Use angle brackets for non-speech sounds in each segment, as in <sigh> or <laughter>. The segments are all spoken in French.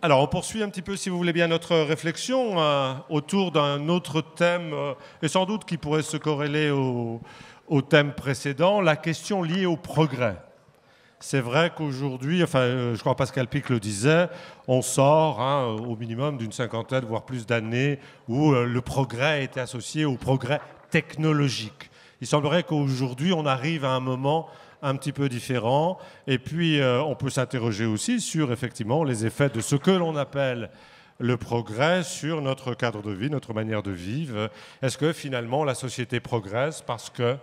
Alors, on poursuit un petit peu, si vous voulez bien, notre réflexion euh, autour d'un autre thème, euh, et sans doute qui pourrait se corréler au, thème précédent, la question liée au progrès. C'est vrai qu'aujourd'hui, enfin, euh, je crois Pascal Pic le disait, on sort hein, au minimum d'une cinquantaine, voire plus d'années, où le progrès était associé au progrès technologique. Il semblerait qu'aujourd'hui, on arrive à un moment un petit peu différent. Et puis, euh, on peut s'interroger aussi sur effectivement les effets de ce que l'on appelle le progrès sur notre cadre de vie, notre manière de vivre. Est-ce que finalement la société progresse parce que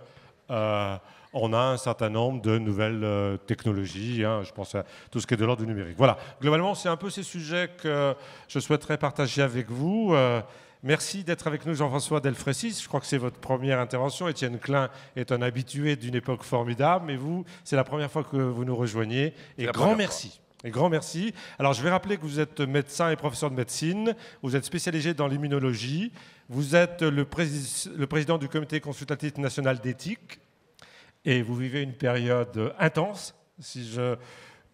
euh, on a un certain nombre de nouvelles euh, technologies. Hein, je pense à tout ce qui est de l'ordre du numérique? Voilà. Globalement, c'est un peu ces sujets que je souhaiterais partager avec vous. Merci d'être avec nous, Jean-François Delfrécis. Je crois que c'est votre première intervention. Étienne Klein est un habitué d'une époque formidable, mais vous, c'est la première fois que vous nous rejoignez. Et grand merci. Et grand merci. Alors, je vais rappeler que vous êtes médecin et professeur de médecine. Vous êtes spécialisé dans l'immunologie. Vous êtes le, le président du Comité consultatif national d'éthique. Et vous vivez une période intense, si je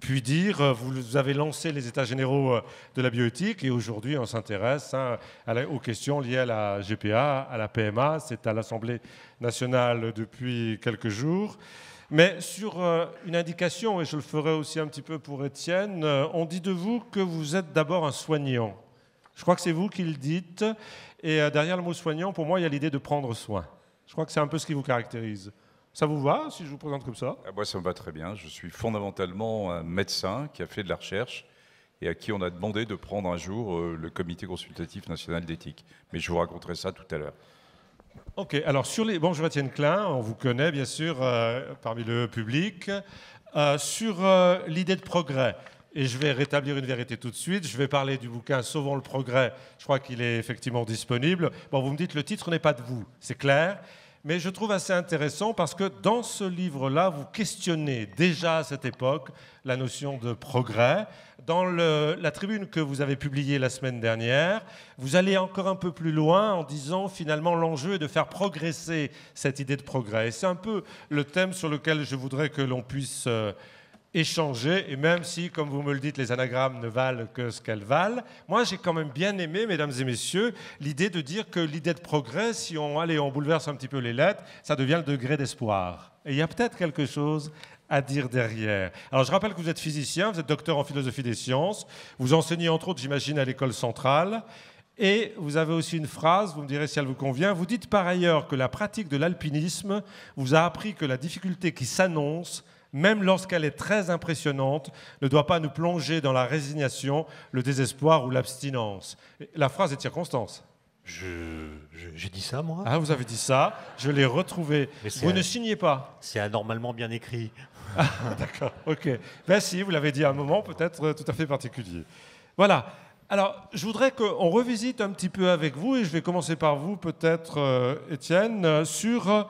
puis dire, euh, vous avez lancé les États généraux euh, de la bioéthique et aujourd'hui on s'intéresse hein, aux questions liées à la GPA, à la PMA. C'est à l'Assemblée nationale depuis quelques jours. Mais sur euh, une indication, et je le ferai aussi un petit peu pour Étienne, on dit de vous que vous êtes d'abord un soignant. Je crois que c'est vous qui le dites. Et derrière le mot soignant, pour moi, il y a l'idée de prendre soin. Je crois que c'est un peu ce qui vous caractérise. Ça vous va si je vous présente comme ça? Ah, Moi, ça me va très bien. Je suis fondamentalement un médecin qui a fait de la recherche et à qui on a demandé de prendre un jour euh, le Comité consultatif national d'éthique. Mais je vous raconterai ça tout à l'heure. Ok, alors sur les. Bonjour Étienne Klein, on vous connaît bien sûr euh, parmi le public. Euh, sur l'idée de progrès, et je vais rétablir une vérité tout de suite. Je vais parler du bouquin Sauvons le progrès. Je crois qu'il est effectivement disponible. Bon, vous me dites le titre n'est pas de vous, c'est clair mais je trouve assez intéressant parce que dans ce livre-là, vous questionnez déjà à cette époque la notion de progrès. Dans la tribune que vous avez publiée la semaine dernière, vous allez encore un peu plus loin en disant finalement l'enjeu est de faire progresser cette idée de progrès. c'est un peu le thème sur lequel je voudrais que l'on puisse... Euh, échanger, et même si, comme vous me le dites, les anagrammes ne valent que ce qu'elles valent, moi j'ai quand même bien aimé, mesdames et messieurs, l'idée de dire que l'idée de progrès, si on, allez, on bouleverse un petit peu les lettres, ça devient le degré d'espoir. Et il y a peut-être quelque chose à dire derrière. Alors je rappelle que vous êtes physicien, vous êtes docteur en philosophie des sciences, vous enseignez entre autres, j'imagine, à l'école centrale, et vous avez aussi une phrase, vous me direz si elle vous convient, vous dites par ailleurs que la pratique de l'alpinisme vous a appris que la difficulté qui s'annonce même lorsqu'elle est très impressionnante, ne doit pas nous plonger dans la résignation, le désespoir ou l'abstinence. La phrase est de circonstance. J'ai dit ça, moi? Ah, vous avez dit ça, je l'ai retrouvé. vous ne signez pas C'est anormalement bien écrit. <laughs> Ah, d'accord, ok. Ben si, vous l'avez dit à un moment peut-être tout à fait particulier. Voilà. Alors, je voudrais qu'on revisite un petit peu avec vous, et je vais commencer par vous peut-être, euh, Étienne, euh, sur euh,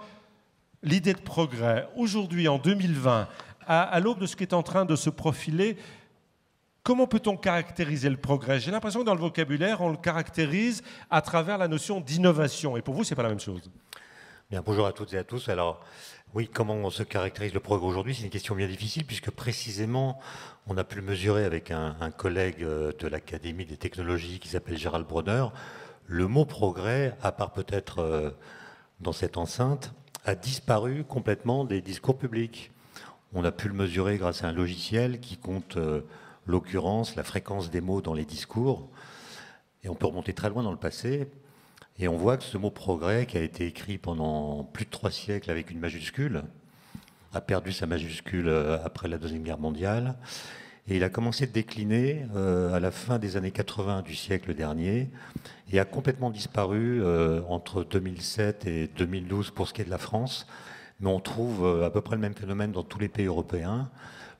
l'idée de progrès, aujourd'hui, en 2020, à, l'aube de ce qui est en train de se profiler, comment peut-on caractériser le progrès? J'ai l'impression que dans le vocabulaire, on le caractérise à travers la notion d'innovation. Et pour vous, ce n'est pas la même chose. Bien, bonjour à toutes et à tous. Alors, oui, comment on se caractérise le progrès aujourd'hui? C'est une question bien difficile, puisque précisément, on a pu le mesurer avec un, collègue euh, de l'Académie des technologies qui s'appelle Gérald Bronner. Le mot progrès, à part peut-être euh, dans cette enceinte, a disparu complètement des discours publics. On a pu le mesurer grâce à un logiciel qui compte euh, l'occurrence, la fréquence des mots dans les discours. Et on peut remonter très loin dans le passé. Et on voit que ce mot progrès, qui a été écrit pendant plus de trois siècles avec une majuscule, a perdu sa majuscule euh, après la Deuxième Guerre mondiale. Et il a commencé de décliner euh, à la fin des années 80 du siècle dernier et a complètement disparu euh, entre 2007 et 2012 pour ce qui est de la France. Mais on trouve euh, à peu près le même phénomène dans tous les pays européens.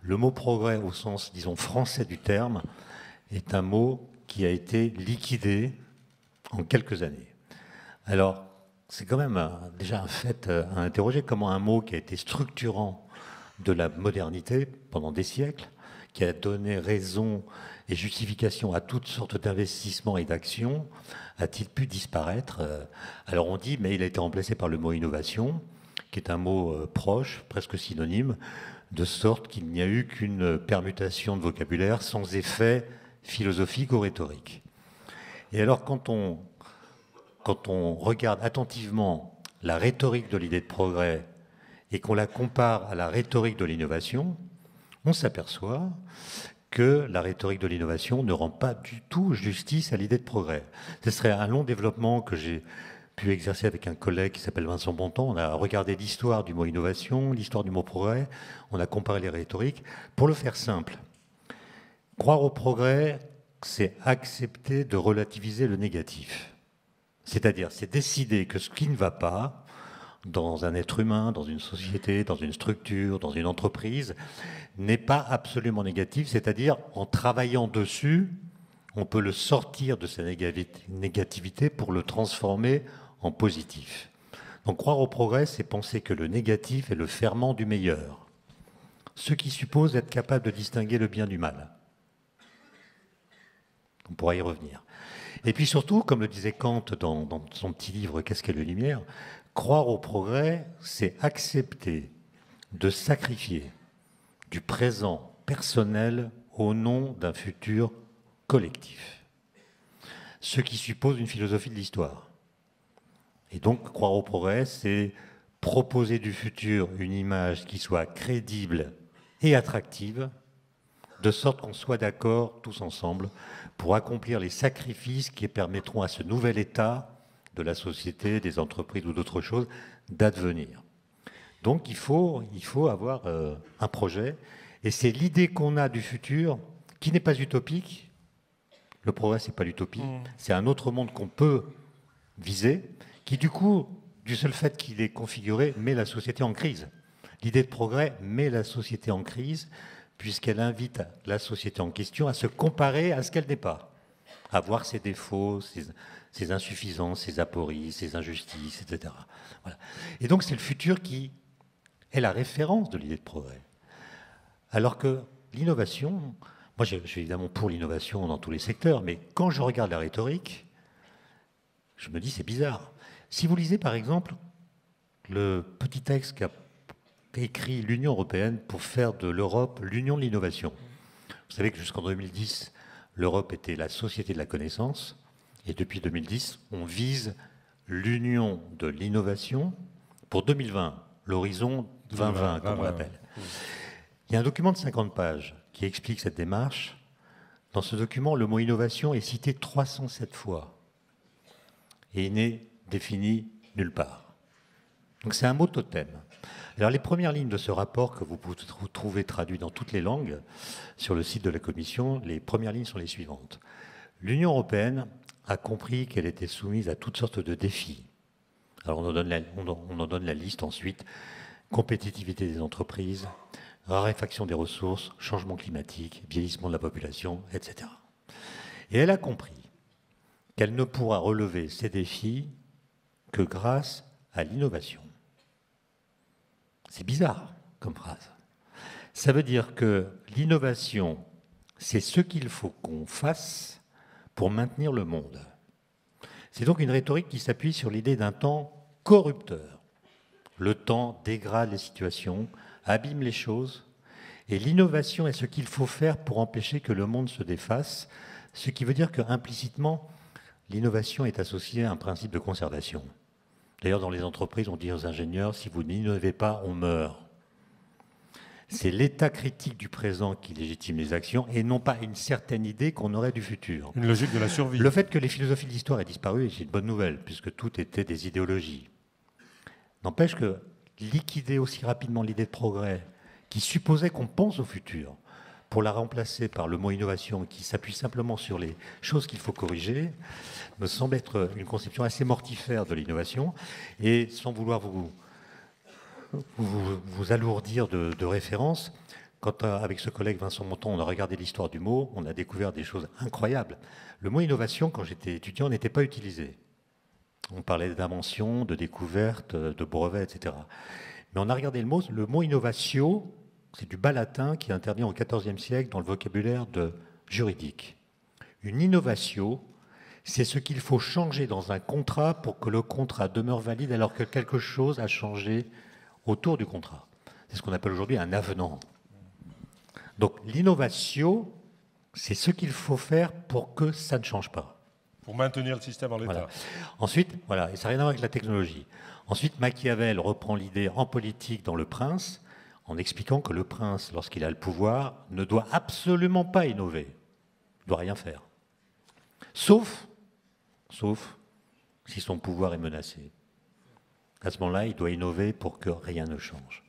Le mot progrès au sens, disons, français du terme est un mot qui a été liquidé en quelques années. Alors, c'est quand même déjà un fait à interroger comment un mot qui a été structurant de la modernité pendant des siècles, qui a donné raison et justification à toutes sortes d'investissements et d'actions, a-t-il pu disparaître? Euh, Alors on dit, mais il a été remplacé par le mot innovation, qui est un mot euh, proche, presque synonyme, de sorte qu'il n'y a eu qu'une permutation de vocabulaire sans effet philosophique ou rhétorique. Et alors quand on, quand on regarde attentivement la rhétorique de l'idée de progrès et qu'on la compare à la rhétorique de l'innovation, on s'aperçoit que la rhétorique de l'innovation ne rend pas du tout justice à l'idée de progrès. Ce serait un long développement que j'ai pu exercer avec un collègue qui s'appelle Vincent Bontemps. On a regardé l'histoire du mot innovation, l'histoire du mot progrès, on a comparé les rhétoriques. Pour le faire simple, croire au progrès, c'est accepter de relativiser le négatif. C'est-à-dire, c'est décider que ce qui ne va pas, dans un être humain, dans une société, dans une structure, dans une entreprise, n'est pas absolument négatif, c'est-à-dire en travaillant dessus, on peut le sortir de sa négativité pour le transformer en positif. Donc croire au progrès, c'est penser que le négatif est le ferment du meilleur, ce qui suppose être capable de distinguer le bien du mal. On pourra y revenir. Et puis surtout, comme le disait Kant dans, son petit livre Qu'est-ce qu'est la lumière? Croire au progrès, c'est accepter de sacrifier du présent personnel au nom d'un futur collectif. Ce qui suppose une philosophie de l'histoire. Et donc, croire au progrès, c'est proposer du futur une image qui soit crédible et attractive, de sorte qu'on soit d'accord tous ensemble pour accomplir les sacrifices qui permettront à ce nouvel état de la société, des entreprises ou d'autres choses, d'advenir. Donc il faut, il faut avoir euh, un projet, et c'est l'idée qu'on a du futur qui n'est pas utopique. Le progrès, c'est pas l'utopie, mm. c'est un autre monde qu'on peut viser, qui du coup, du seul fait qu'il est configuré, met la société en crise. L'idée de progrès met la société en crise, puisqu'elle invite la société en question à se comparer à ce qu'elle n'est pas, à voir ses défauts, ses, ses insuffisances, ses apories, ses injustices, etc. Et donc c'est le futur qui est la référence de l'idée de progrès. Alors que l'innovation, moi je suis évidemment pour l'innovation dans tous les secteurs, mais quand je regarde la rhétorique, je me dis c'est bizarre. Si vous lisez par exemple le petit texte qu'a écrit l'Union européenne pour faire de l'Europe l'union de l'innovation, vous savez que jusqu'en 2010, l'Europe était la société de la connaissance, et depuis 2010, on vise l'union de l'innovation pour 2020, l'horizon 2020, comme on l'appelle. Il y a un document de 50 pages qui explique cette démarche. Dans ce document, le mot innovation est cité 307 fois et il n'est défini nulle part. Donc c'est un mot totem. Alors les premières lignes de ce rapport que vous pouvez trouver traduit dans toutes les langues sur le site de la Commission, les premières lignes sont les suivantes. L'Union européenne a compris qu'elle était soumise à toutes sortes de défis. Alors on en donne la, on en donne la liste ensuite. Compétitivité des entreprises, raréfaction des ressources, changement climatique, vieillissement de la population, etc. Et elle a compris qu'elle ne pourra relever ces défis que grâce à l'innovation. C'est bizarre comme phrase. Ça veut dire que l'innovation, c'est ce qu'il faut qu'on fasse pour maintenir le monde. C'est donc une rhétorique qui s'appuie sur l'idée d'un temps corrupteur. Le temps dégrade les situations, abîme les choses, et l'innovation est ce qu'il faut faire pour empêcher que le monde se défasse, ce qui veut dire que implicitement, l'innovation est associée à un principe de conservation. D'ailleurs, dans les entreprises, on dit aux ingénieurs, si vous n'innovez pas, on meurt. C'est l'état critique du présent qui légitime les actions et non pas une certaine idée qu'on aurait du futur. Une logique de la survie. Le fait que les philosophies de l'histoire aient disparu, c'est une bonne nouvelle, puisque tout était des idéologies. N'empêche que liquider aussi rapidement l'idée de progrès, qui supposait qu'on pense au futur, pour la remplacer par le mot innovation qui s'appuie simplement sur les choses qu'il faut corriger, me semble être une conception assez mortifère de l'innovation. Et sans vouloir vous vous, vous alourdir de, références. Quand, euh, avec ce collègue Vincent Monton, on a regardé l'histoire du mot, on a découvert des choses incroyables. Le mot innovation, quand j'étais étudiant, n'était pas utilisé. On parlait d'invention, de découverte, de brevet, etc. Mais on a regardé le mot, le mot innovatio, c'est du bas latin qui intervient au XIVe siècle dans le vocabulaire juridique. Une innovation, c'est ce qu'il faut changer dans un contrat pour que le contrat demeure valide alors que quelque chose a changé autour du contrat. C'est ce qu'on appelle aujourd'hui un avenant. Donc l'innovation, C'est ce qu'il faut faire pour que ça ne change pas. Pour maintenir le système en l'état. Voilà. Ensuite, voilà, et ça n'a rien à voir avec la technologie. Ensuite, Machiavel reprend l'idée en politique dans Le Prince, en expliquant que le prince, lorsqu'il a le pouvoir, ne doit absolument pas innover. Ne doit rien faire. Sauf, sauf si son pouvoir est menacé. À ce moment-là, il doit innover pour que rien ne change.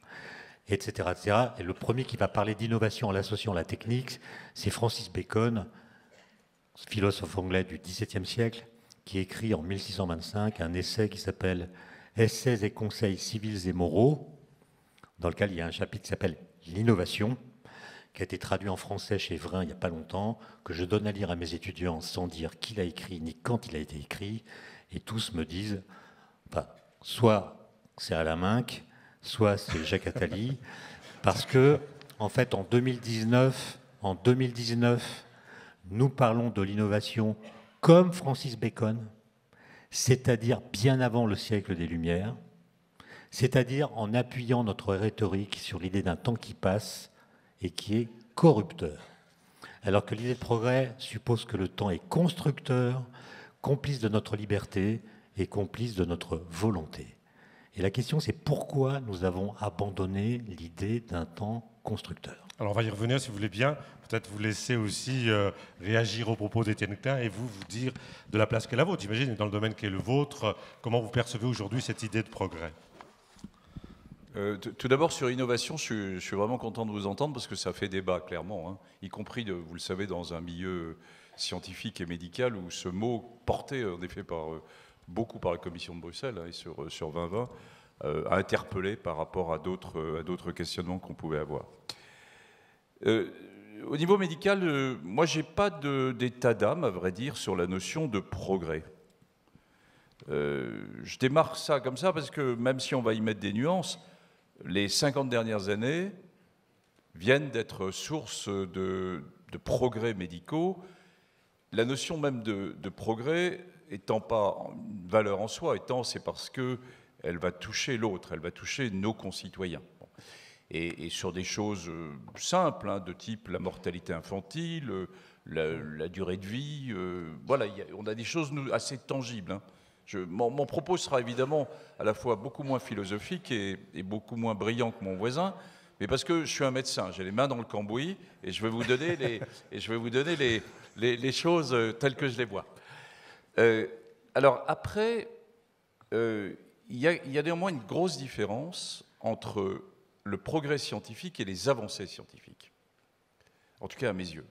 Etc., etc. Et le premier qui va parler d'innovation en l'associant à la technique, c'est Francis Bacon, philosophe anglais du XVIIe siècle, qui écrit en 1625 un essai qui s'appelle Essais et conseils civils et moraux, dans lequel il y a un chapitre qui s'appelle L'innovation, qui a été traduit en français chez Vrin il n'y a pas longtemps, que je donne à lire à mes étudiants sans dire qui l'a écrit ni quand il a été écrit, et tous me disent, soit c'est la main, soit c'est Jacques Attali, <laughs> parce que, en fait, en 2019, en 2019, nous parlons de l'innovation comme Francis Bacon, c'est-à-dire bien avant le siècle des Lumières, c'est-à-dire en appuyant notre rhétorique sur l'idée d'un temps qui passe et qui est corrupteur. Alors que l'idée de progrès suppose que le temps est constructeur, complice de notre liberté et complice de notre volonté. Et la question, c'est pourquoi nous avons abandonné l'idée d'un temps constructeur. Alors on va y revenir si vous voulez bien. Peut-être vous laisser aussi euh, réagir aux propos d'Étienne Klein et vous vous dire de la place qu'est la vôtre. J'imagine, dans le domaine qui est le vôtre, comment vous percevez aujourd'hui cette idée de progrès? Euh, tout d'abord, sur innovation, je suis, vraiment content de vous entendre parce que ça fait débat, clairement, hein. y compris, de, vous le savez, dans un milieu scientifique et médical où ce mot, porté en effet par, euh, beaucoup par la Commission de Bruxelles hein, et sur, sur 2020, euh, a interpellé par rapport à d'autres questionnements qu'on pouvait avoir. au niveau médical, moi, j'ai pas d'état d'âme, à vrai dire, sur la notion de progrès. je démarre ça comme ça parce que même si on va y mettre des nuances, les 50 dernières années viennent d'être source de, progrès médicaux. La notion même de, progrès étant pas une valeur en soi, étant c'est parce qu'elle va toucher l'autre, elle va toucher nos concitoyens. Et, sur des choses euh, simples, hein, de type la mortalité infantile, euh, la, durée de vie, euh, voilà, on a des choses assez tangibles. Hein mon, propos sera évidemment à la fois beaucoup moins philosophique et, beaucoup moins brillant que mon voisin, mais parce que je suis un médecin, j'ai les mains dans le cambouis et je vais vous donner les, <laughs> et je vais vous donner les, les, choses telles que je les vois. Euh, alors après, euh, il y, a néanmoins une grosse différence entre le progrès scientifique et les avancées scientifiques. En tout cas à mes yeux.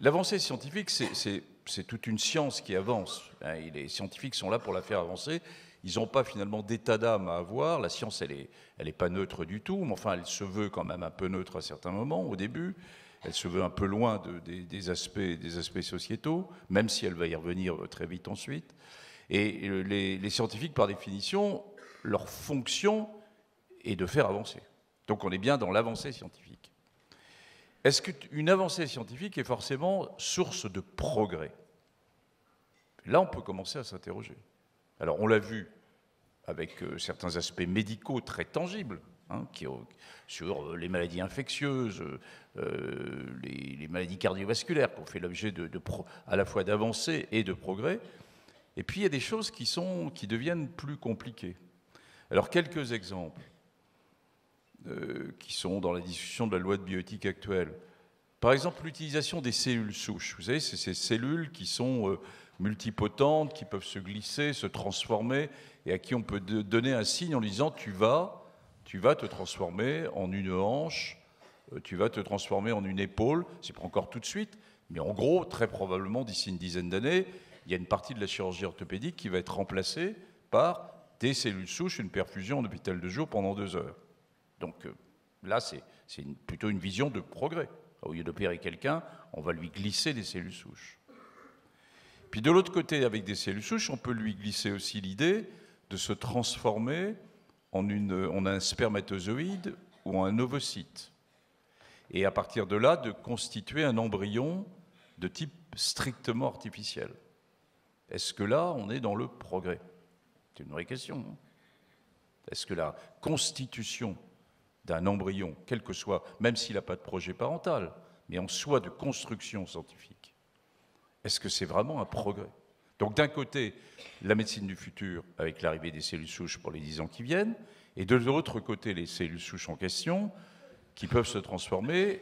L'avancée scientifique, c'est c'est toute une science qui avance. Hein, les scientifiques sont là pour la faire avancer. Ils n'ont pas finalement d'état d'âme à avoir. La science, elle n'est elle est pas neutre du tout, mais enfin, elle se veut quand même un peu neutre à certains moments, au début. Elle se veut un peu loin des, aspects, sociétaux, même si elle va y revenir très vite ensuite. Et les, les scientifiques, par définition, leur fonction est de faire avancer. Donc on est bien dans l'avancée scientifique. Est-ce qu'une avancée scientifique est forcément source de progrès? Là, on peut commencer à s'interroger. Alors, on l'a vu avec euh, certains aspects médicaux très tangibles, hein, sur euh, les maladies infectieuses, euh, les, maladies cardiovasculaires, qui ont fait l'objet à la fois d'avancées et de progrès. Et puis, il y a des choses qui, sont, qui deviennent plus compliquées. Alors, quelques exemples. Euh, qui sont dans la discussion de la loi de bioéthique actuelle. Par exemple, l'utilisation des cellules souches. Vous savez, c'est ces cellules qui sont multipotentes, qui peuvent se glisser, se transformer, et à qui on peut donner un signe en disant tu vas, tu vas te transformer en une hanche, euh, tu vas te transformer en une épaule. C'est pas encore tout de suite, mais en gros, très probablement d'ici une dizaine d'années, il y a une partie de la chirurgie orthopédique qui va être remplacée par des cellules souches, une perfusion en hôpital de jour pendant deux heures. Donc euh, là, c'est plutôt une vision de progrès. Au lieu d'opérer quelqu'un, on va lui glisser des cellules souches. Puis de l'autre côté, avec des cellules souches, on peut lui glisser aussi l'idée de se transformer en, en, un spermatozoïde ou un ovocyte. Et à partir de là, de constituer un embryon de type strictement artificiel. Est-ce que là, on est dans le progrès? C'est une vraie question. Hein. Est-ce que la constitution d'un embryon, quel que soit, même s'il n'a pas de projet parental, mais en soi de construction scientifique, est-ce que c'est vraiment un progrès? Donc d'un côté, la médecine du futur avec l'arrivée des cellules souches pour les 10 ans qui viennent, et de l'autre côté, les cellules souches en question qui peuvent se transformer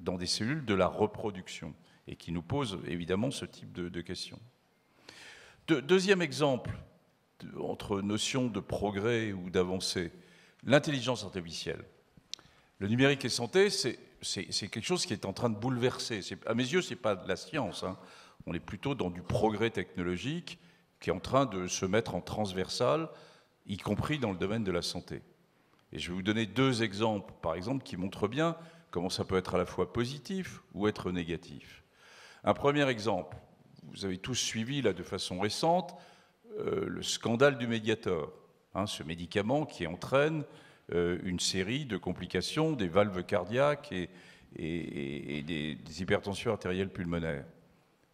dans des cellules de la reproduction et qui nous posent évidemment ce type de, questions. deuxième exemple entre notion de progrès ou d'avancée, l'intelligence artificielle. Le numérique et santé, c'est quelque chose qui est en train de bouleverser. À mes yeux, ce n'est pas de la science. Hein. On est plutôt dans du progrès technologique qui est en train de se mettre en transversal, y compris dans le domaine de la santé. Et je vais vous donner deux exemples, par exemple, qui montrent bien comment ça peut être à la fois positif ou être négatif. Un premier exemple, vous avez tous suivi là de façon récente euh, le scandale du Mediator, hein, ce médicament qui entraîne euh, une série de complications des valves cardiaques et, des, hypertensions artérielles pulmonaires,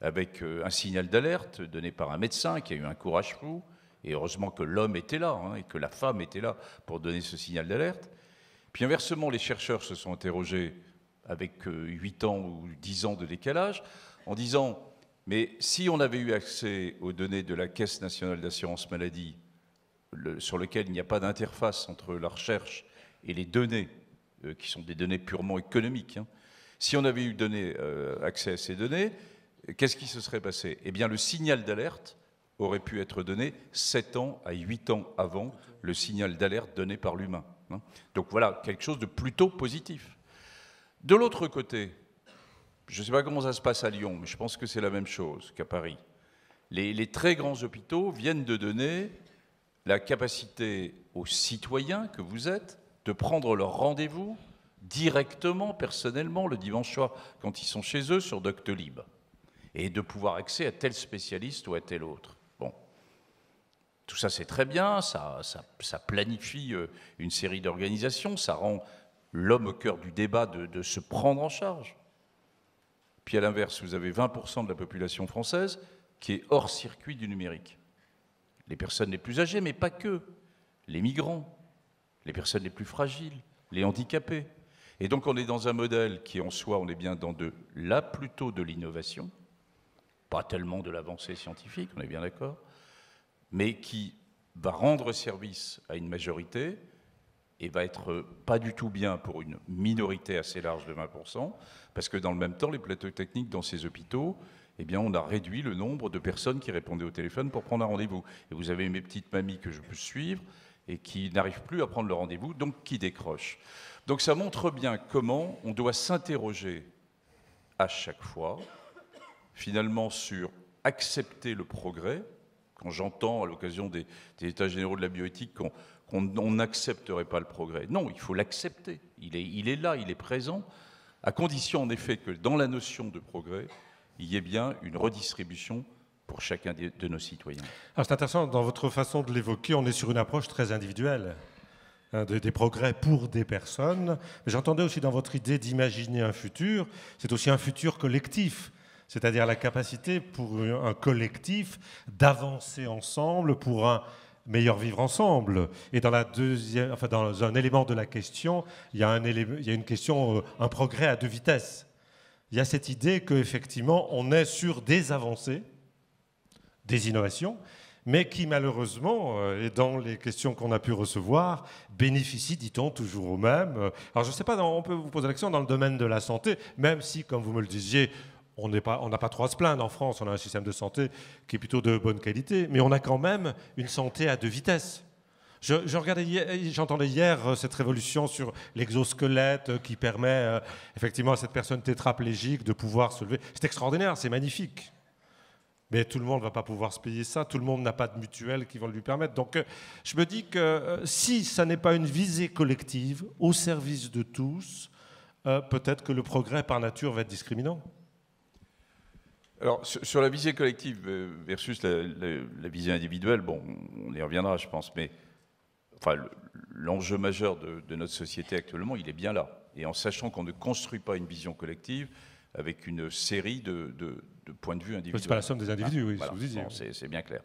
avec euh, un signal d'alerte donné par un médecin qui a eu un courage fou, et heureusement que l'homme était là hein, et que la femme était là pour donner ce signal d'alerte. Puis inversement, les chercheurs se sont interrogés avec 8 ans ou 10 ans de décalage en disant mais si on avait eu accès aux données de la Caisse nationale d'assurance maladie, sur lesquelles il n'y a pas d'interface entre la recherche et les données, euh, qui sont des données purement économiques, hein, si on avait eu euh, accès à ces données, qu'est-ce qui se serait passé? Eh bien, le signal d'alerte aurait pu être donné 7 ans à 8 ans avant le signal d'alerte donné par l'humain. Hein. Donc voilà, quelque chose de plutôt positif. De l'autre côté, je ne sais pas comment ça se passe à Lyon, mais je pense que c'est la même chose qu'à Paris. Les, très grands hôpitaux viennent de donner la capacité aux citoyens que vous êtes de prendre leur rendez-vous directement, personnellement, le dimanche soir, quand ils sont chez eux, sur Doctolib, et de pouvoir accéder à tel spécialiste ou à tel autre. Bon. Tout ça, c'est très bien, ça, planifie euh, une série d'organisations, ça rend l'homme au cœur du débat de se prendre en charge. Puis à l'inverse, vous avez 20% de la population française qui est hors circuit du numérique. Les personnes les plus âgées, mais pas que. Les migrants, les personnes les plus fragiles, les handicapés. Et donc on est dans un modèle qui en soi, on est bien dans de là plutôt de l'innovation, pas tellement de l'avancée scientifique, on est bien d'accord, mais qui va rendre service à une majorité et va être pas du tout bien pour une minorité assez large de 20%, parce que dans le même temps, les plateaux techniques dans ces hôpitaux, eh bien, on a réduit le nombre de personnes qui répondaient au téléphone pour prendre un rendez-vous. Et vous avez mes petites mamies que je peux suivre et qui n'arrivent plus à prendre le rendez-vous, donc qui décrochent. Donc ça montre bien comment on doit s'interroger à chaque fois, finalement, sur accepter le progrès. Quand j'entends à l'occasion des, États généraux de la bioéthique qu'on n'accepterait pas le progrès. Non, il faut l'accepter. Il est, là, il est présent à condition en effet que dans la notion de progrès, il y ait bien une redistribution pour chacun de nos citoyens. C'est intéressant, dans votre façon de l'évoquer, on est sur une approche très individuelle hein, des, progrès pour des personnes. J'entendais aussi dans votre idée d'imaginer un futur, c'est aussi un futur collectif, c'est-à-dire la capacité pour un collectif d'avancer ensemble pour un meilleur vivre ensemble. Et dans, un élément de la question, il y a, il y a une question, euh, un progrès à deux vitesses. Il y a cette idée qu'effectivement, on est sur des avancées, des innovations, mais qui malheureusement, euh, et dans les questions qu'on a pu recevoir, bénéficient, dit-on, toujours au même. Alors je ne sais pas, on peut vous poser la question dans le domaine de la santé, même si, comme vous me le disiez, on n'a pas, trop à se plaindre en France, on a un système de santé qui est plutôt de bonne qualité, mais on a quand même une santé à deux vitesses. Je, j'entendais hier euh, cette révolution sur l'exosquelette euh, qui permet euh, effectivement à cette personne tétraplégique de pouvoir se lever. C'est extraordinaire, c'est magnifique. Mais tout le monde ne va pas pouvoir se payer ça, tout le monde n'a pas de mutuelle qui vont lui permettre. Donc je me dis que si ça n'est pas une visée collective au service de tous, peut-être que le progrès par nature va être discriminant. Alors, sur, la visée collective euh, versus la, visée individuelle, bon, on y reviendra, je pense, mais enfin, l'enjeu majeur de, notre société actuellement, il est bien là. Et en sachant qu'on ne construit pas une vision collective avec une série de, points de vue individuels. C'est pas la somme des individus, ah, oui, c'est bien clair.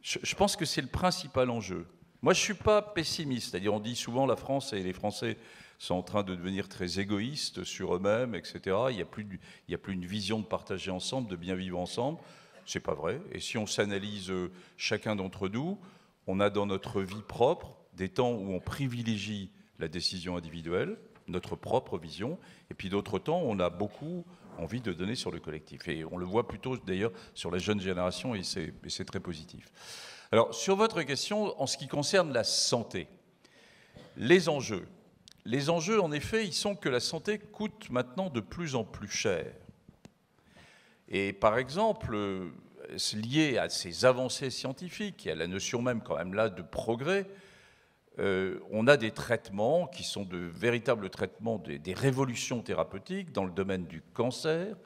Je, je pense que c'est le principal enjeu. Moi, je ne suis pas pessimiste. C'est-à-dire, on dit souvent la France et les Français sont en train de devenir très égoïstes sur eux-mêmes, etc. Il n'y a, plus, une vision de partager ensemble, de bien vivre ensemble. C'est pas vrai. Et si on s'analyse euh, chacun d'entre nous, on a dans notre vie propre des temps où on privilégie la décision individuelle, notre propre vision, et puis d'autres temps, on a beaucoup envie de donner sur le collectif. Et on le voit plutôt d'ailleurs sur la jeune génération, et c'est très positif. Alors, sur votre question, en ce qui concerne la santé, les enjeux. Les enjeux, en effet, ils sont que la santé coûte maintenant de plus en plus cher. Et par exemple, lié à ces avancées scientifiques et à la notion même quand même là de progrès, euh, on a des traitements qui sont de véritables traitements, des, révolutions thérapeutiques dans le domaine du cancer,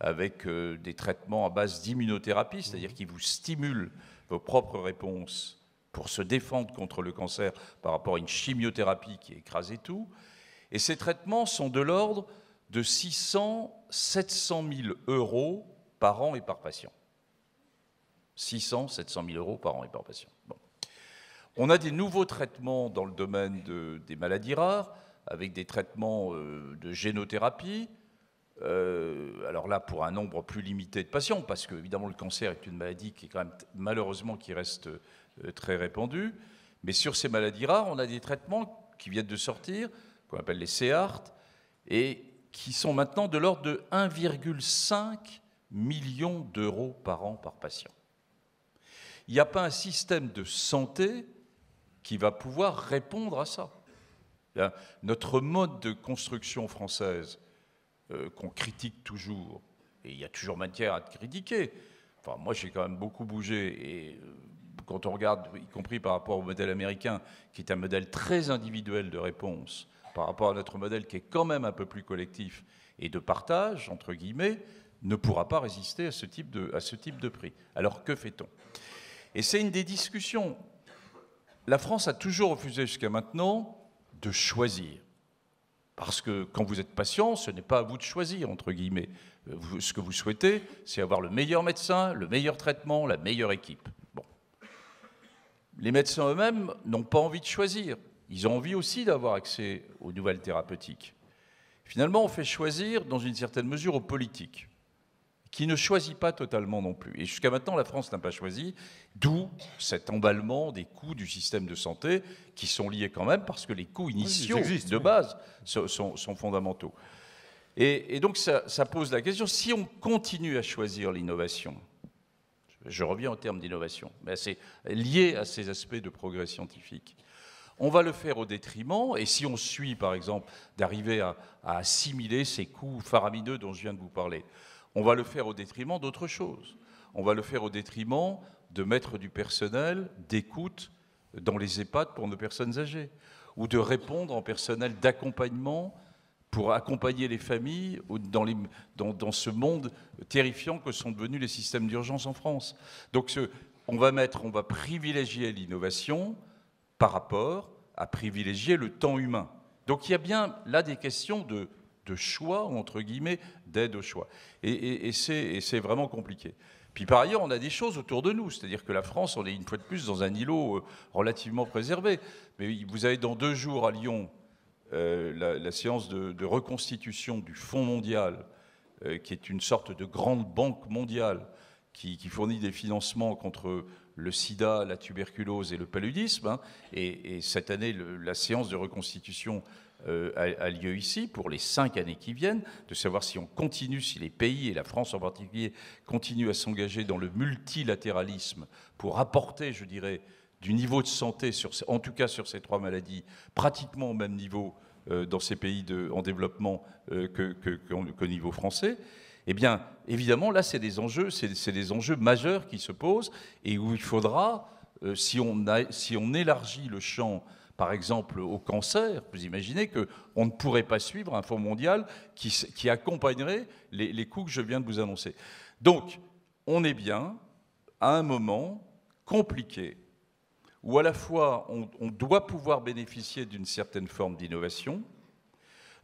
avec euh, des traitements à base d'immunothérapie, c'est-à-dire qui vous stimulent vos propres réponses pour se défendre contre le cancer par rapport à une chimiothérapie qui écrasait tout. Et ces traitements sont de l'ordre de 600, 700 000 euros par an et par patient. 600, 700 000 euros par an et par patient. On a des nouveaux traitements dans le domaine des maladies rares, avec des traitements euh, de génothérapie. Euh, alors là, pour un nombre plus limité de patients, parce que évidemment le cancer est une maladie qui est quand même malheureusement qui reste euh, très répandue. Mais sur ces maladies rares, on a des traitements qui viennent de sortir, qu'on appelle les CEART, et qui sont maintenant de l'ordre de 1,5 million d'euros par an par patient. Il n'y a pas un système de santé qui va pouvoir répondre à ça. Notre mode de construction française, euh, qu'on critique toujours, et il y a toujours matière à te critiquer, enfin, moi j'ai quand même beaucoup bougé, et euh, quand on regarde, y compris par rapport au modèle américain, qui est un modèle très individuel de réponse, par rapport à notre modèle qui est quand même un peu plus collectif et de partage, entre guillemets, ne pourra pas résister à ce type de, à ce type de prix. Alors que fait-on? Et c'est une des discussions. La France a toujours refusé jusqu'à maintenant de choisir. Parce que quand vous êtes patient, ce n'est pas à vous de choisir, entre guillemets. Ce que vous souhaitez, c'est avoir le meilleur médecin, le meilleur traitement, la meilleure équipe. Les médecins eux-mêmes n'ont pas envie de choisir. Ils ont envie aussi d'avoir accès aux nouvelles thérapeutiques. Finalement, on fait choisir, dans une certaine mesure, aux politiques qui ne choisit pas totalement non plus. Et jusqu'à maintenant, la France n'a pas choisi, d'où cet emballement des coûts du système de santé qui sont liés quand même parce que les coûts initiaux de base sont, fondamentaux. Et, donc ça, ça, pose la question, si on continue à choisir l'innovation, je reviens au terme d'innovation, mais c'est lié à ces aspects de progrès scientifique, on va le faire au détriment, et si on suit par exemple d'arriver à, à assimiler ces coûts faramineux dont je viens de vous parler, on va le faire au détriment d'autre chose. On va le faire au détriment de mettre du personnel d'écoute dans les EHPAD pour nos personnes âgées, ou de répondre en personnel d'accompagnement pour accompagner les familles dans, ce monde terrifiant que sont devenus les systèmes d'urgence en France. Donc on va mettre, on va privilégier l'innovation par rapport à privilégier le temps humain. Donc il y a bien là des questions de de choix, entre guillemets, d'aide au choix. Et, c'est vraiment compliqué. Puis par ailleurs, on a des choses autour de nous, c'est-à-dire que la France, on est une fois de plus dans un îlot euh, relativement préservé. Mais vous avez dans deux jours à Lyon euh, la, séance de, reconstitution du Fonds mondial, euh, qui est une sorte de grande banque mondiale qui, fournit des financements contre le sida, la tuberculose et le paludisme. Hein. Et, cette année, la séance de reconstitution a, lieu ici pour les cinq années qui viennent, de savoir si on continue, si les pays, et la France en particulier, continuent à s'engager dans le multilatéralisme pour apporter, je dirais, du niveau de santé, en tout cas sur ces trois maladies, pratiquement au même niveau euh, dans ces pays en développement euh, qu'au niveau français. Eh bien, évidemment, là, c'est des enjeux, c'est des enjeux majeurs qui se posent et où il faudra, si, on si on élargit le champ par exemple au cancer, vous imaginez qu'on ne pourrait pas suivre un fonds mondial qui, accompagnerait les, coûts que je viens de vous annoncer. Donc, on est bien à un moment compliqué où à la fois on doit pouvoir bénéficier d'une certaine forme d'innovation,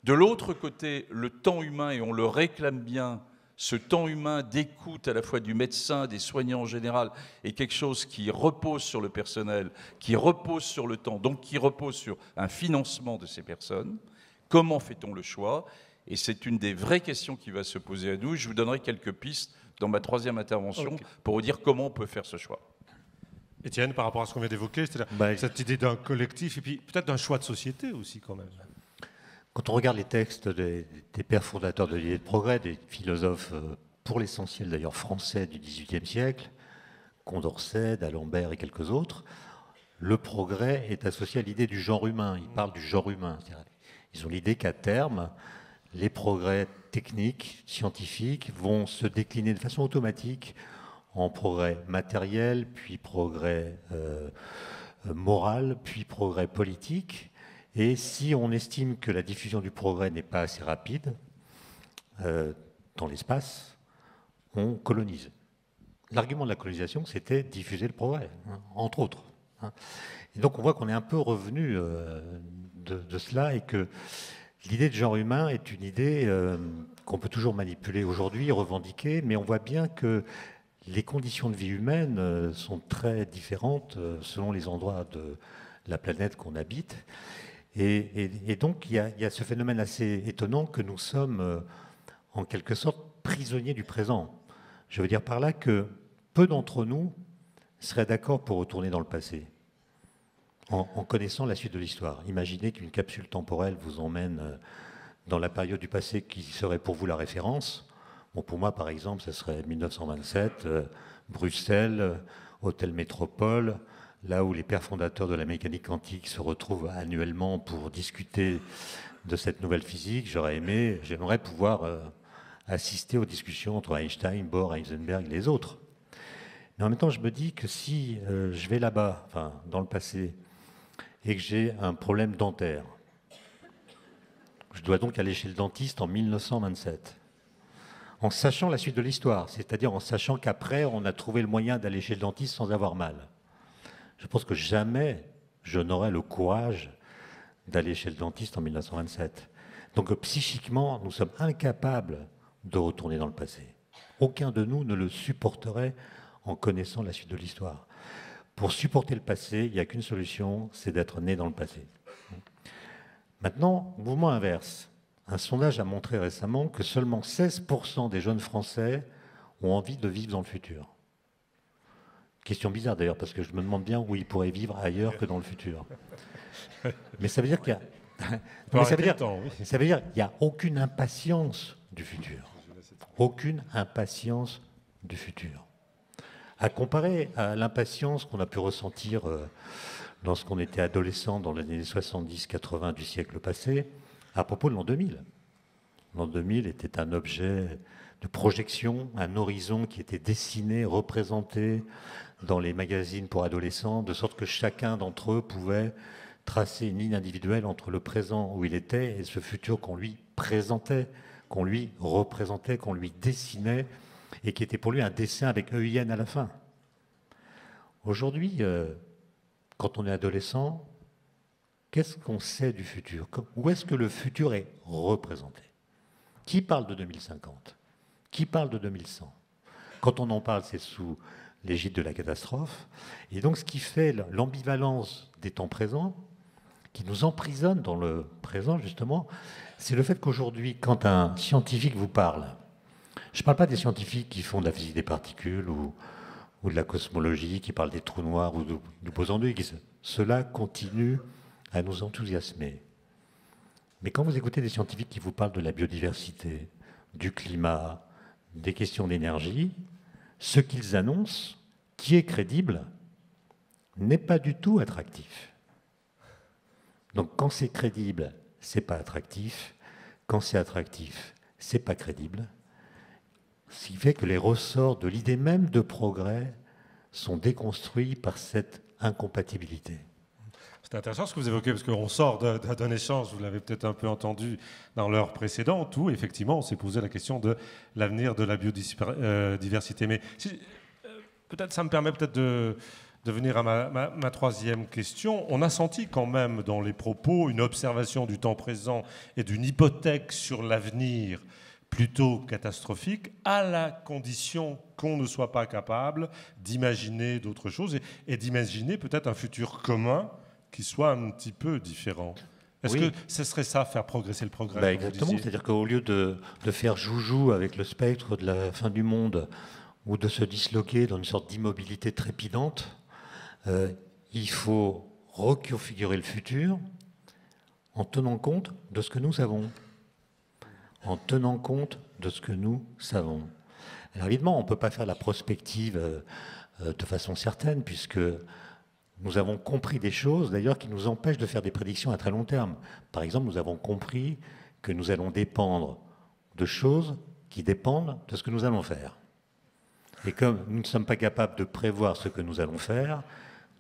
de l'autre côté, le temps humain, et on le réclame bien, ce temps humain d'écoute à la fois du médecin, des soignants en général, est quelque chose qui repose sur le personnel, qui repose sur le temps, donc qui repose sur un financement de ces personnes. Comment fait-on le choix? Et c'est une des vraies questions qui va se poser à nous. Je vous donnerai quelques pistes dans ma troisième intervention pour vous dire comment on peut faire ce choix. Étienne, par rapport à ce qu'on vient d'évoquer, c'est bah, cette idée d'un collectif et puis peut-être d'un choix de société aussi quand même. Quand on regarde les textes des, pères fondateurs de l'idée de progrès, des philosophes, euh, pour l'essentiel d'ailleurs français du XVIIIe siècle, Condorcet, d'Alembert et quelques autres, le progrès est associé à l'idée du genre humain. Ils parlent du genre humain. Ils ont l'idée qu'à terme, les progrès techniques, scientifiques vont se décliner de façon automatique en progrès matériel, puis progrès euh, moral, puis progrès politique. Et si on estime que la diffusion du progrès n'est pas assez rapide euh, dans l'espace, on colonise. L'argument de la colonisation, c'était diffuser le progrès, hein, entre autres. Hein. Et donc on voit qu'on est un peu revenu euh, de, cela et que l'idée de genre humain est une idée qu'on peut toujours manipuler aujourd'hui, revendiquer, mais on voit bien que les conditions de vie humaine euh, sont très différentes euh, selon les endroits de la planète qu'on habite. Et, donc, il y, a, ce phénomène assez étonnant que nous sommes, euh, en quelque sorte, prisonniers du présent. Je veux dire par là que peu d'entre nous seraient d'accord pour retourner dans le passé, en, connaissant la suite de l'histoire. Imaginez qu'une capsule temporelle vous emmène dans la période du passé qui serait pour vous la référence pour moi, par exemple, ce serait 1927, euh, Bruxelles, euh, Hôtel Métropole, là où les pères fondateurs de la mécanique quantique se retrouvent annuellement pour discuter de cette nouvelle physique. J'aurais aimé, j'aimerais pouvoir euh, assister aux discussions entre Einstein, Bohr, Heisenberg et les autres. Mais en même temps, je me dis que si je vais là-bas, enfin, dans le passé, et que j'ai un problème dentaire, je dois donc aller chez le dentiste en 1927 en sachant la suite de l'histoire, c'est-à-dire en sachant qu'après, on a trouvé le moyen d'aller chez le dentiste sans avoir mal. Je pense que jamais je n'aurai le courage d'aller chez le dentiste en 1927. Donc psychiquement, nous sommes incapables de retourner dans le passé. Aucun de nous ne le supporterait en connaissant la suite de l'histoire. Pour supporter le passé, il n'y a qu'une solution, c'est d'être né dans le passé. Maintenant, mouvement inverse. Un sondage a montré récemment que seulement 16% des jeunes Français ont envie de vivre dans le futur. Question bizarre d'ailleurs, parce que je me demande bien où ils pourraient vivre ailleurs que dans le futur. <laughs> Mais ça veut dire qu'il y a. ça veut dire, ça veut dire qu'il n'y a aucune impatience du futur. Aucune impatience du futur. À comparer à l'impatience qu'on a pu ressentir euh, lorsqu'on était adolescent dans les années 70-80 du siècle passé, à propos de l'an 2000. L'an 2000 était un objet de projection, un horizon qui était dessiné, représenté dans les magazines pour adolescents, de sorte que chacun d'entre eux pouvait tracer une ligne individuelle entre le présent où il était et ce futur qu'on lui présentait, qu'on lui représentait, qu'on lui dessinait, et qui était pour lui un dessin avec EIN à la fin. Aujourd'hui, euh, quand on est adolescent, Qu'est-ce qu'on sait du futur? Où est-ce que le futur est représenté? Qui parle de 2050 Qui parle de 2100 Quand on en parle, c'est sous l'égide de la catastrophe. Et donc ce qui fait l'ambivalence des temps présents, qui nous emprisonne dans le présent justement, c'est le fait qu'aujourd'hui, quand un scientifique vous parle, je ne parle pas des scientifiques qui font de la physique des particules ou, de la cosmologie, qui parlent des trous noirs ou du boson de Higgs. Cela continue à nous enthousiasmer. Mais quand vous écoutez des scientifiques qui vous parlent de la biodiversité, du climat, des questions d'énergie, ce qu'ils annoncent, qui est crédible, n'est pas du tout attractif. Donc quand c'est crédible, c'est pas attractif. Quand c'est attractif, c'est pas crédible. Ce qui fait que les ressorts de l'idée même de progrès sont déconstruits par cette incompatibilité. C'est intéressant ce que vous évoquez, parce qu'on sort d'un échange, vous l'avez peut-être un peu entendu dans l'heure précédente, où effectivement on s'est posé la question de l'avenir de la biodiversité. Mais euh, peut-être ça me permet peut-être de, venir à ma, troisième question. On a senti quand même dans les propos une observation du temps présent et d'une hypothèque sur l'avenir plutôt catastrophique, à la condition qu'on ne soit pas capable d'imaginer d'autres choses et d'imaginer peut-être un futur commun qui soit un petit peu différent. Est-ce que ce serait ça, faire progresser le progrès bah, Exactement, c'est-à-dire qu'au lieu de, de, faire joujou avec le spectre de la fin du monde ou de se disloquer dans une sorte d'immobilité trépidante, euh, il faut reconfigurer le futur en tenant compte de ce que nous savons. En tenant compte de ce que nous savons. Alors évidemment, on ne peut pas faire la prospective euh, euh, de façon certaine, puisque nous avons compris des choses, d'ailleurs, qui nous empêchent de faire des prédictions à très long terme. Par exemple, nous avons compris que nous allons dépendre de choses qui dépendent de ce que nous allons faire. Et comme nous ne sommes pas capables de prévoir ce que nous allons faire,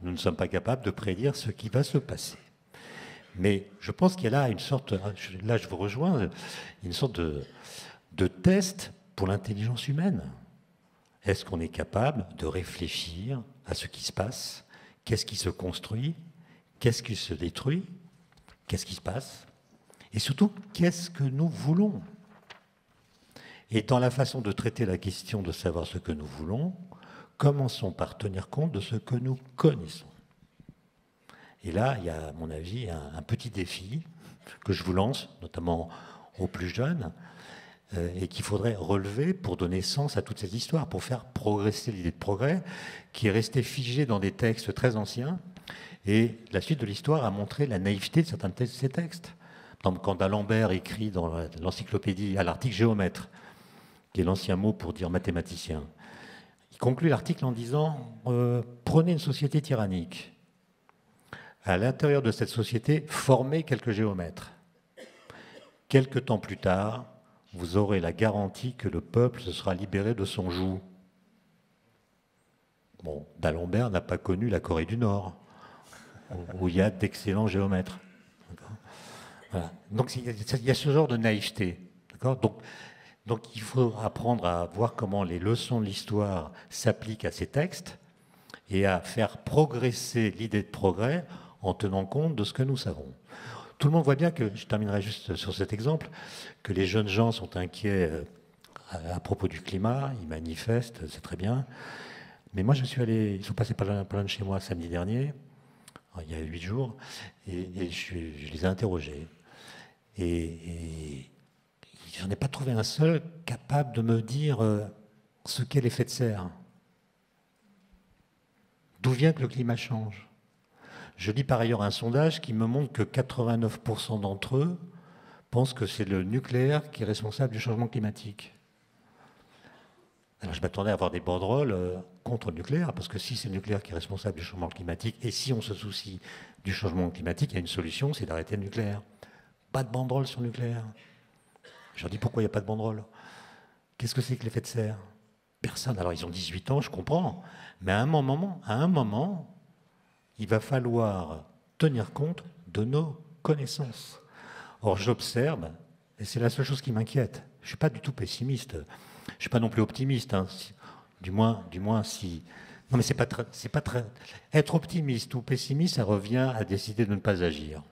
nous ne sommes pas capables de prédire ce qui va se passer. Mais je pense qu'il y a là une sorte, là je vous rejoins, une sorte de, de test pour l'intelligence humaine. Est-ce qu'on est capable de réfléchir à ce qui se passe Qu'est-ce qui se construit? Qu'est-ce qui se détruit? Qu'est-ce qui se passe? Et surtout, qu'est-ce que nous voulons? Et dans la façon de traiter la question de savoir ce que nous voulons, commençons par tenir compte de ce que nous connaissons. Et là, il y a, à mon avis, un, petit défi que je vous lance, notamment aux plus jeunes, euh, et qu'il faudrait relever pour donner sens à toutes ces histoires, pour faire progresser l'idée de progrès, qui est restée figée dans des textes très anciens. Et la suite de l'histoire a montré la naïveté de certains de ces textes. quand d'Alembert écrit dans l'encyclopédie à l'article géomètre, qui est l'ancien mot pour dire mathématicien, il conclut l'article en disant euh, Prenez une société tyrannique. À l'intérieur de cette société, formez quelques géomètres. Quelque temps plus tard, vous aurez la garantie que le peuple se sera libéré de son joug. Bon, d'Alembert n'a pas connu la Corée du Nord, où il y a d'excellents géomètres. Donc il y a ce genre de naïveté. Donc, donc il faut apprendre à voir comment les leçons de l'histoire s'appliquent à ces textes et à faire progresser l'idée de progrès en tenant compte de ce que nous savons. Tout le monde voit bien que, je terminerai juste sur cet exemple, que les jeunes gens sont inquiets euh, à, propos du climat, ils manifestent, c'est très bien. Mais moi, je suis allé, ils sont passés par là, de chez moi samedi dernier, il y a huit jours, et, je, les ai interrogés. Et, et j'en ai pas trouvé un seul capable de me dire euh, ce qu'est l'effet de serre. D'où vient que le climat change? Je lis par ailleurs un sondage qui me montre que 89% d'entre eux pensent que c'est le nucléaire qui est responsable du changement climatique. Alors je m'attendais à avoir des banderoles euh, contre le nucléaire, parce que si c'est le nucléaire qui est responsable du changement climatique, et si on se soucie du changement climatique, il y a une solution, c'est d'arrêter le nucléaire. Pas de banderole sur le nucléaire. Je leur dis pourquoi il n'y a pas de banderole Qu'est-ce que c'est que l'effet de serre? Personne. Alors ils ont 18 ans, je comprends. Mais à un moment, à un moment, il va falloir tenir compte de nos connaissances. Or, j'observe, et c'est la seule chose qui m'inquiète, je ne suis pas du tout pessimiste, je ne suis pas non plus optimiste, hein, du, moins, du moins si... Non mais c'est pas, c'est pas très... Être optimiste ou pessimiste, ça revient à décider de ne pas agir.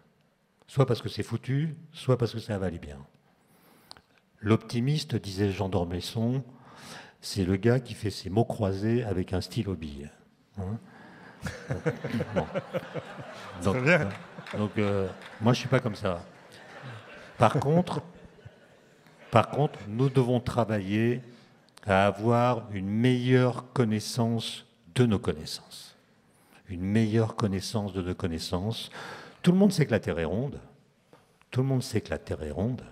Soit parce que c'est foutu, soit parce que ça va aller bien. L'optimiste, disait Jean d'Ormesson, c'est le gars qui fait ses mots croisés avec un stylo bille. Hein donc, donc euh, moi, je suis pas comme ça. Par contre, par contre, nous devons travailler à avoir une meilleure connaissance de nos connaissances. Une meilleure connaissance de nos connaissances. Tout le monde sait que la Terre est ronde. Tout le monde sait que la Terre est ronde.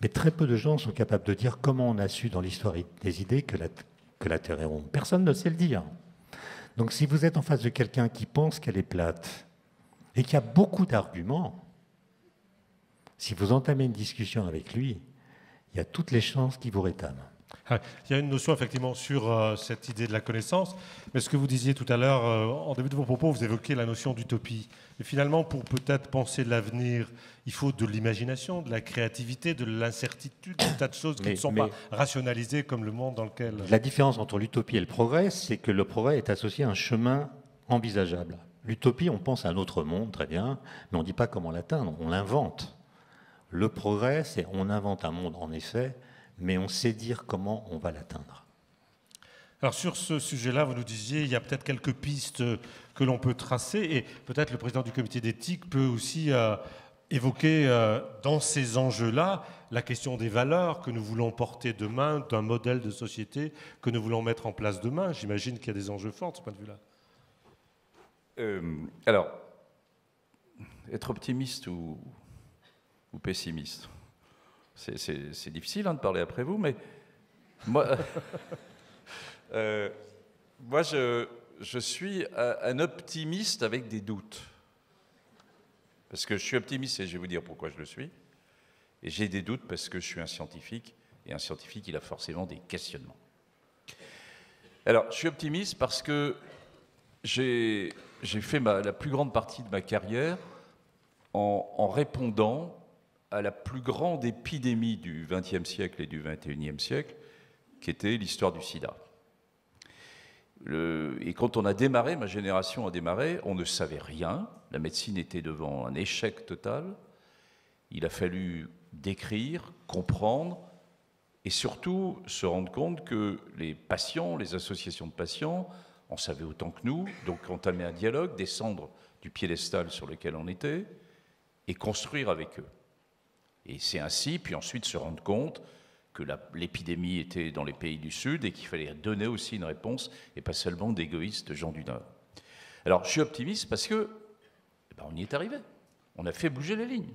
Mais très peu de gens sont capables de dire comment on a su dans l'histoire des idées que la, que la Terre est ronde. Personne ne sait le dire. Donc si vous êtes en face de quelqu'un qui pense qu'elle est plate et qui a beaucoup d'arguments, si vous entamez une discussion avec lui, il y a toutes les chances qu'il vous rétame. Il y a une notion effectivement sur euh, cette idée de la connaissance, mais ce que vous disiez tout à l'heure, euh, en début de vos propos, vous évoquez la notion d'utopie. Et finalement, pour peut-être penser l'avenir, il faut de l'imagination, de la créativité, de l'incertitude, des tas de choses qui ne sont pas rationalisées comme le monde dans lequel... La différence entre l'utopie et le progrès, c'est que le progrès est associé à un chemin envisageable. L'utopie, on pense à un autre monde, très bien, mais on ne dit pas comment l'atteindre, on l'invente. Le progrès, c'est on invente un monde, en effet, mais on sait dire comment on va l'atteindre. Alors sur ce sujet-là, vous nous disiez, il y a peut-être quelques pistes que l'on peut tracer, et peut-être le président du comité d'éthique peut aussi euh, évoquer euh, dans ces enjeux-là la question des valeurs que nous voulons porter demain, d'un modèle de société que nous voulons mettre en place demain. J'imagine qu'il y a des enjeux forts de ce point de vue-là. Euh, alors, être optimiste ou, ou pessimiste, c'est difficile hein, de parler après vous, mais moi, <laughs> euh, moi je, je suis un optimiste avec des doutes. Parce que je suis optimiste et je vais vous dire pourquoi je le suis. Et j'ai des doutes parce que je suis un scientifique. Et un scientifique, il a forcément des questionnements. Alors, je suis optimiste parce que j'ai fait la plus grande partie de ma carrière en, en, répondant à la plus grande épidémie du XXe siècle et du XXIe siècle, qui était l'histoire du sida et quand on a démarré, ma génération a démarré, on ne savait rien. La médecine était devant un échec total. Il a fallu décrire, comprendre et surtout se rendre compte que les patients, les associations de patients, en savaient autant que nous, donc entamer un dialogue, descendre du piédestal sur lequel on était et construire avec eux. Et c'est ainsi, puis ensuite se rendre compte que l'épidémie était dans les pays du Sud et qu'il fallait donner aussi une réponse et pas seulement d'égoïstes gens du Nord. Alors je suis optimiste parce que eh ben, on y est arrivé. On a fait bouger les lignes.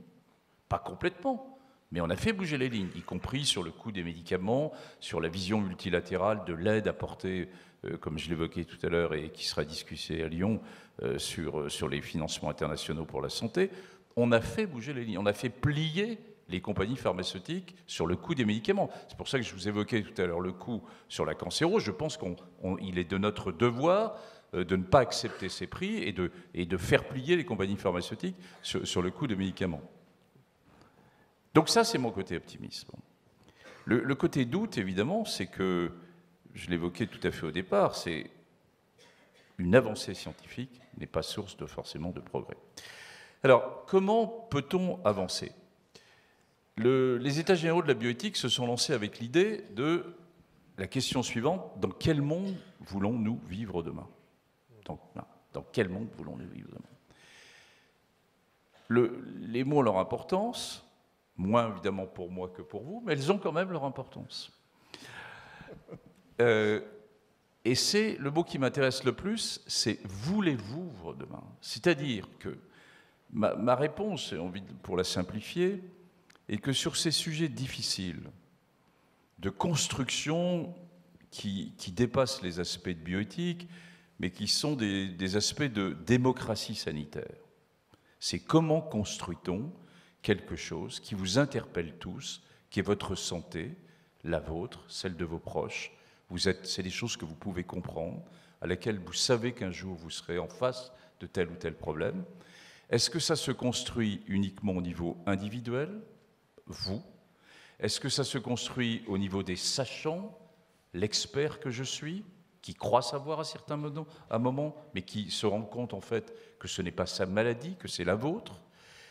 Pas complètement, mais on a fait bouger les lignes, y compris sur le coût des médicaments, sur la vision multilatérale de l'aide apportée, euh, comme je l'évoquais tout à l'heure et qui sera discutée à Lyon, euh, euh, sur les financements internationaux pour la santé. On a fait bouger les lignes, on a fait plier les compagnies pharmaceutiques sur le coût des médicaments. C'est pour ça que je vous évoquais tout à l'heure le coût sur la cancérose. Je pense qu'il est de notre devoir euh, de ne pas accepter ces prix et de, et de faire plier les compagnies pharmaceutiques sur, le coût des médicaments. Donc ça, c'est mon côté optimisme. Le, le côté doute, évidemment, c'est que, je l'évoquais tout à fait au départ, c'est une avancée scientifique n'est pas source de forcément de progrès. Alors, comment peut-on avancer? Les États généraux de la bioéthique se sont lancés avec l'idée de la question suivante. Dans quel monde voulons-nous vivre demain dans, quel monde voulons-nous vivre demain Les mots ont leur importance, moins évidemment pour moi que pour vous, mais elles ont quand même leur importance. Euh, et c'est le mot qui m'intéresse le plus, c'est voulez-vous vivre demain? C'est-à-dire que ma, réponse, envie pour la simplifier, et que sur ces sujets difficiles de construction qui, dépassent les aspects de bioéthique, mais qui sont des, aspects de démocratie sanitaire, c'est comment construit-on quelque chose qui vous interpelle tous, qui est votre santé, la vôtre, celle de vos proches. C'est des choses que vous pouvez comprendre, à laquelle vous savez qu'un jour vous serez en face de tel ou tel problème. Est-ce que ça se construit uniquement au niveau individuel vous. Est-ce que ça se construit au niveau des sachants, l'expert que je suis, qui croit savoir à certains moments, mais qui se rend compte en fait que ce n'est pas sa maladie, que c'est la vôtre?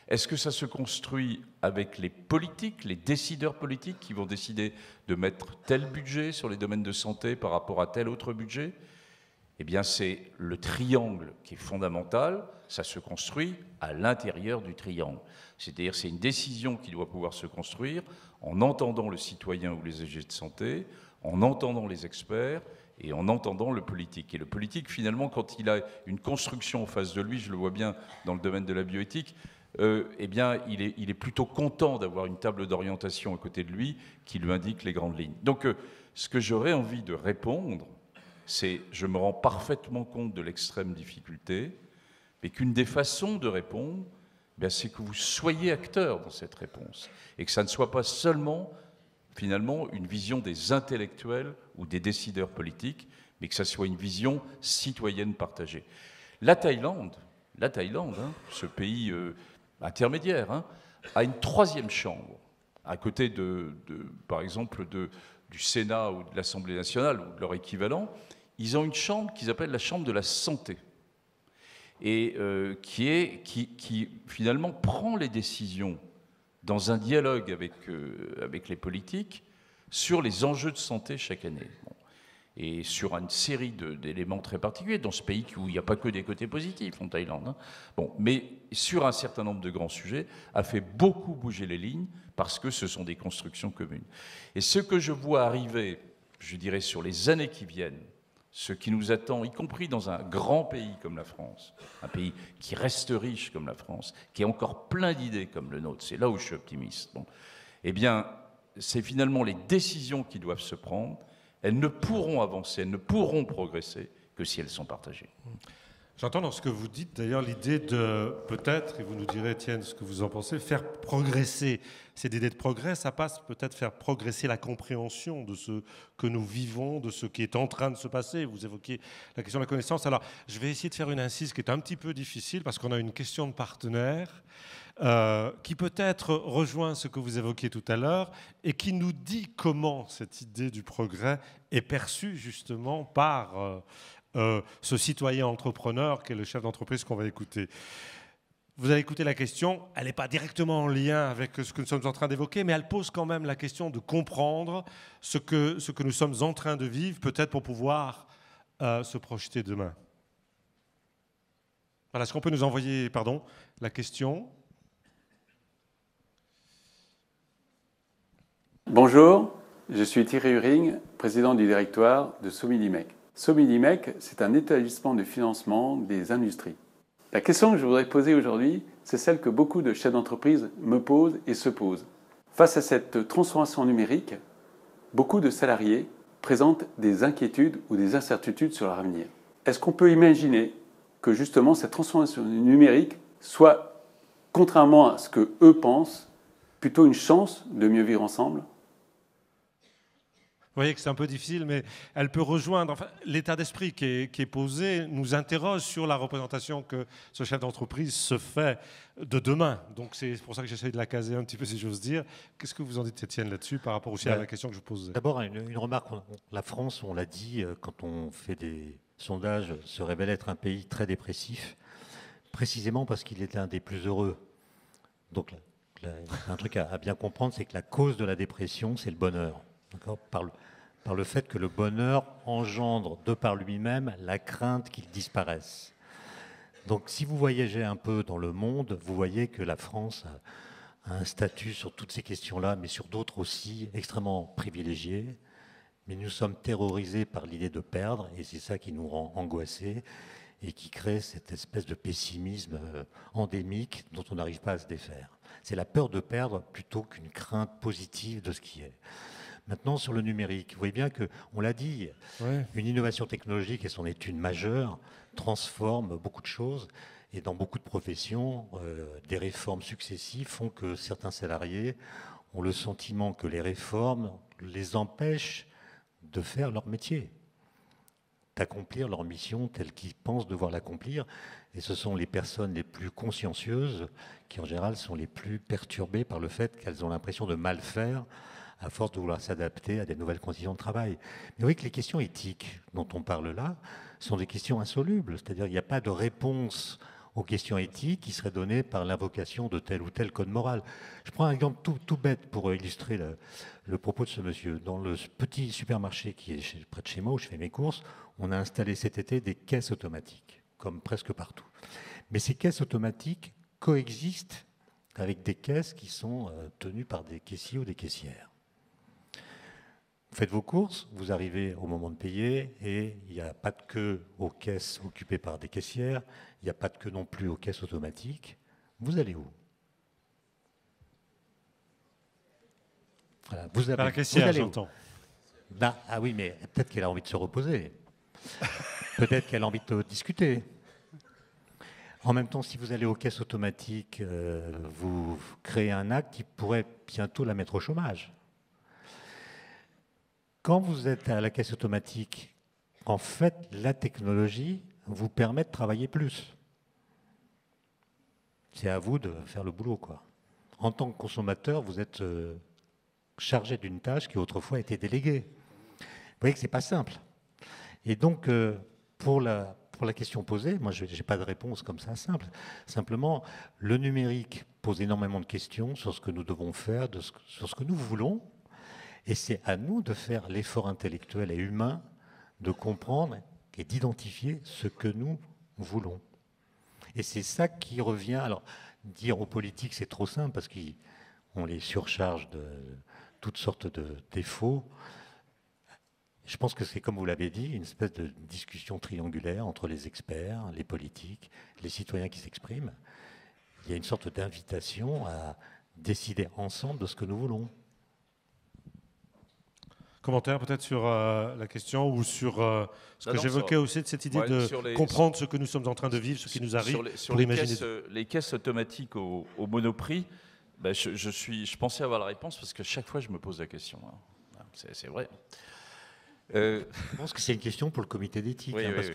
Est-ce que ça se construit avec les politiques, les décideurs politiques qui vont décider de mettre tel budget sur les domaines de santé par rapport à tel autre budget? Eh bien, c'est le triangle qui est fondamental. Ça se construit à l'intérieur du triangle. C'est-à-dire, c'est une décision qui doit pouvoir se construire en entendant le citoyen ou les agents de santé, en entendant les experts et en entendant le politique. Et le politique, finalement, quand il a une construction en face de lui, je le vois bien dans le domaine de la bioéthique, euh, eh bien, il est, il est, plutôt content d'avoir une table d'orientation à côté de lui qui lui indique les grandes lignes. Donc, euh, ce que j'aurais envie de répondre, c'est je me rends parfaitement compte de l'extrême difficulté, mais qu'une des façons de répondre, eh c'est que vous soyez acteur dans cette réponse. Et que ça ne soit pas seulement finalement une vision des intellectuels ou des décideurs politiques, mais que ça soit une vision citoyenne partagée. La Thaïlande, la Thaïlande, hein, ce pays euh, intermédiaire, hein, a une troisième chambre à côté de, par exemple, du Sénat ou de l'Assemblée nationale ou de leur équivalent, ils ont une chambre qu'ils appellent la chambre de la santé, et euh, qui, est, qui, finalement prend les décisions dans un dialogue avec, euh, avec les politiques sur les enjeux de santé chaque année. et sur une série d'éléments très particuliers, dans ce pays où il n'y a pas que des côtés positifs en Thaïlande. Hein. Bon, mais sur un certain nombre de grands sujets, a fait beaucoup bouger les lignes parce que ce sont des constructions communes. Et ce que je vois arriver, je dirais, sur les années qui viennent, ce qui nous attend, y compris dans un grand pays comme la France, un pays qui reste riche comme la France, qui est encore plein d'idées comme le nôtre, c'est là où je suis optimiste. Eh bien, c'est finalement les décisions qui doivent se prendre. Elles ne pourront avancer, elles ne pourront progresser que si elles sont partagées. J'entends dans ce que vous dites d'ailleurs l'idée de peut-être, et vous nous direz, Étienne, ce que vous en pensez, faire progresser. Cette idée de progrès, ça passe peut-être faire progresser la compréhension de ce que nous vivons, de ce qui est en train de se passer. Vous évoquiez la question de la connaissance. Alors, je vais essayer de faire une incise qui est un petit peu difficile parce qu'on a une question de partenaire. Euh, qui peut-être rejoint ce que vous évoquiez tout à l'heure et qui nous dit comment cette idée du progrès est perçue justement par euh, euh, ce citoyen entrepreneur qui est le chef d'entreprise qu'on va écouter. Vous avez écouté la question, elle n'est pas directement en lien avec ce que nous sommes en train d'évoquer, mais elle pose quand même la question de comprendre ce que, ce que nous sommes en train de vivre, peut-être pour pouvoir euh, se projeter demain. Voilà, est-ce qu'on peut nous envoyer pardon, la question? Bonjour, je suis Thierry Huring, président du directoire de Sominimec. Sominimec, c'est un établissement de financement des industries. La question que je voudrais poser aujourd'hui, c'est celle que beaucoup de chefs d'entreprise me posent et se posent. Face à cette transformation numérique, beaucoup de salariés présentent des inquiétudes ou des incertitudes sur leur avenir. Est-ce qu'on peut imaginer que justement cette transformation numérique soit, contrairement à ce que eux pensent, plutôt une chance de mieux vivre ensemble? Voyez que c'est un peu difficile, mais elle peut rejoindre. Enfin, L'état d'esprit qui est, posé nous interroge sur la représentation que ce chef d'entreprise se fait de demain. Donc c'est pour ça que j'essaie de la caser un petit peu, si j'ose dire. Qu'est-ce que vous en dites, Étienne, là-dessus, par rapport aussi à ben, la question que je vous pose D'abord, une, remarque. La France, on l'a dit, euh, quand on fait des sondages, se révèle être un pays très dépressif, précisément parce qu'il est un des plus heureux. Donc, un truc à, à bien comprendre, c'est que la cause de la dépression, c'est le bonheur. Par le, par le fait que le bonheur engendre de par lui-même la crainte qu'il disparaisse. Donc si vous voyagez un peu dans le monde, vous voyez que la France a, un statut sur toutes ces questions-là, mais sur d'autres aussi, extrêmement privilégié. Mais nous sommes terrorisés par l'idée de perdre, et c'est ça qui nous rend angoissés et qui crée cette espèce de pessimisme euh, endémique dont on n'arrive pas à se défaire. C'est la peur de perdre plutôt qu'une crainte positive de ce qui est. Maintenant, sur le numérique, vous voyez bien que, on l'a dit, une innovation technologique, et est une majeure, transforme beaucoup de choses. Et dans beaucoup de professions, euh, des réformes successives font que certains salariés ont le sentiment que les réformes les empêchent de faire leur métier, d'accomplir leur mission telle qu'ils pensent devoir l'accomplir. Et ce sont les personnes les plus consciencieuses qui, en général, sont les plus perturbées par le fait qu'elles ont l'impression de mal faire à force de vouloir s'adapter à des nouvelles conditions de travail. Mais voyez que les questions éthiques dont on parle là sont des questions insolubles, c'est-à-dire qu'il n'y a pas de réponse aux questions éthiques qui seraient données par l'invocation de tel ou tel code moral. Je prends un exemple tout, bête pour illustrer le, propos de ce monsieur. Dans le petit supermarché qui est près de chez moi où je fais mes courses, on a installé cet été des caisses automatiques, comme presque partout. Mais ces caisses automatiques coexistent avec des caisses qui sont euh, tenues par des caissiers ou des caissières. Vous faites vos courses, vous arrivez au moment de payer et il n'y a pas de queue aux caisses occupées par des caissières, il n'y a pas de queue non plus aux caisses automatiques. Vous allez où? Voilà, vous, avez, la caissière, j'entends. Ben, ah oui, mais peut-être qu'elle a envie de se reposer. peut-être qu'elle a envie de discuter. En même temps, si vous allez aux caisses automatiques, euh, vous créez un acte qui pourrait bientôt la mettre au chômage. Quand vous êtes à la caisse automatique, en fait, la technologie vous permet de travailler plus. C'est à vous de faire le boulot, quoi. En tant que consommateur, vous êtes euh, chargé d'une tâche qui autrefois était déléguée. Vous voyez que c'est pas simple. Et donc, euh, pour la, pour la question posée, moi, je n'ai pas de réponse comme ça simple. Simplement, le numérique pose énormément de questions sur ce que nous devons faire, sur ce que nous voulons, et c'est à nous de faire l'effort intellectuel et humain de comprendre et d'identifier ce que nous voulons. Et c'est ça qui revient. Alors, dire aux politiques, c'est trop simple parce qu'on les surcharge de toutes sortes de défauts. Je pense que c'est, comme vous l'avez dit, une espèce de discussion triangulaire entre les experts, les politiques, les citoyens qui s'expriment. Il y a une sorte d'invitation à décider ensemble de ce que nous voulons. Commentaire peut-être sur euh, la question ou sur euh, ce que j'évoquais aussi de cette idée de comprendre ce que nous sommes en train de vivre, ce qui nous arrive, sur les, sur les, caisses, les caisses, automatiques au, monoprix, ben je, suis, je pensais avoir la réponse parce que chaque fois je me pose la question. Hein. C'est vrai. Euh, je pense que c'est une question pour le comité d'éthique. Oui, hein, Que... <laughs>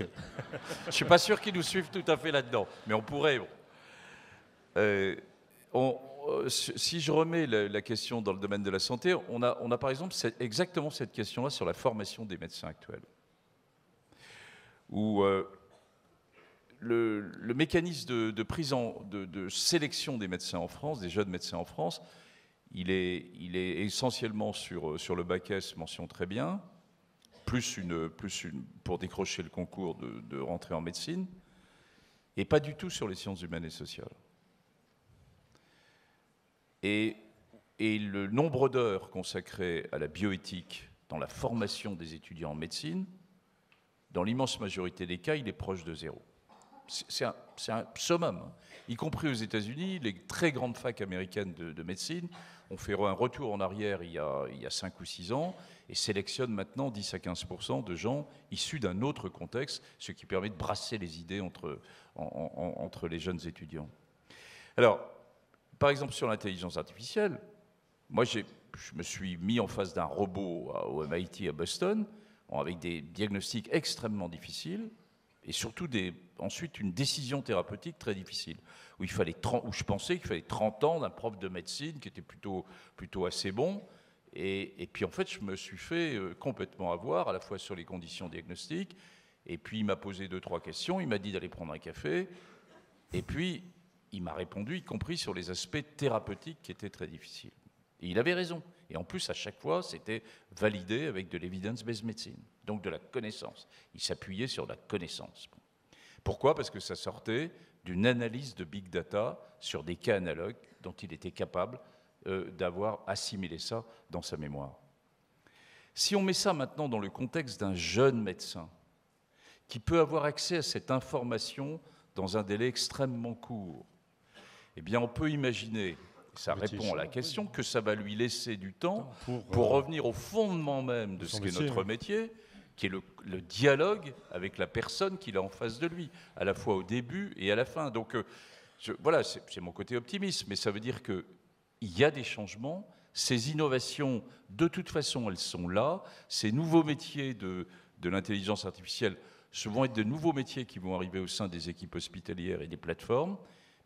je ne suis pas sûr qu'ils nous suivent tout à fait là-dedans, mais on pourrait. on, euh, si je remets la, question dans le domaine de la santé, on a, par exemple exactement cette question-là sur la formation des médecins actuels. Où euh, le, mécanisme de, sélection des médecins en France, des jeunes médecins en France, il est, essentiellement sur, sur le bac S, mention très bien, plus une, pour décrocher le concours de, de rentrer en médecine, et pas du tout sur les sciences humaines et sociales. Et, le nombre d'heures consacrées à la bioéthique dans la formation des étudiants en médecine, dans l'immense majorité des cas, il est proche de zéro. C'est un, summum, hein. y compris aux États-Unis. Les très grandes facs américaines de, médecine ont fait un retour en arrière il y, a, il 5 ou 6 ans et sélectionnent maintenant 10 à 15% de gens issus d'un autre contexte, ce qui permet de brasser les idées entre, entre les jeunes étudiants. Alors, par exemple, sur l'intelligence artificielle, moi, je me suis mis en face d'un robot au MIT à Boston, avec des diagnostics extrêmement difficiles, et surtout des, ensuite une décision thérapeutique très difficile, où, il fallait où je pensais qu'il fallait 30 ans d'un prof de médecine qui était plutôt, plutôt assez bon. Et, et, puis en fait, je me suis fait euh, complètement avoir, à la fois sur les conditions diagnostiques, et puis il m'a posé deux, trois questions, il m'a dit d'aller prendre un café, et puis il m'a répondu, y compris sur les aspects thérapeutiques qui étaient très difficiles. Et il avait raison. Et en plus, à chaque fois, c'était validé avec de l'evidence-based medicine, donc de la connaissance. Il s'appuyait sur la connaissance. Pourquoi? Parce que ça sortait d'une analyse de big data sur des cas analogues dont il était capable euh, d'avoir assimilé ça dans sa mémoire. Si on met ça maintenant dans le contexte d'un jeune médecin qui peut avoir accès à cette information dans un délai extrêmement court, eh bien, on peut imaginer, ça répond à la question, que ça va lui laisser du temps pour, euh, revenir au fondement même de ce qu'est notre métier, qui est le, dialogue avec la personne qu'il a en face de lui, à la fois au début et à la fin. Donc, euh, voilà, c'est mon côté optimiste, mais ça veut dire qu'il y a des changements. Ces innovations, de toute façon, elles sont là. Ces nouveaux métiers de, de l'intelligence artificielle ce vont être de nouveaux métiers qui vont arriver au sein des équipes hospitalières et des plateformes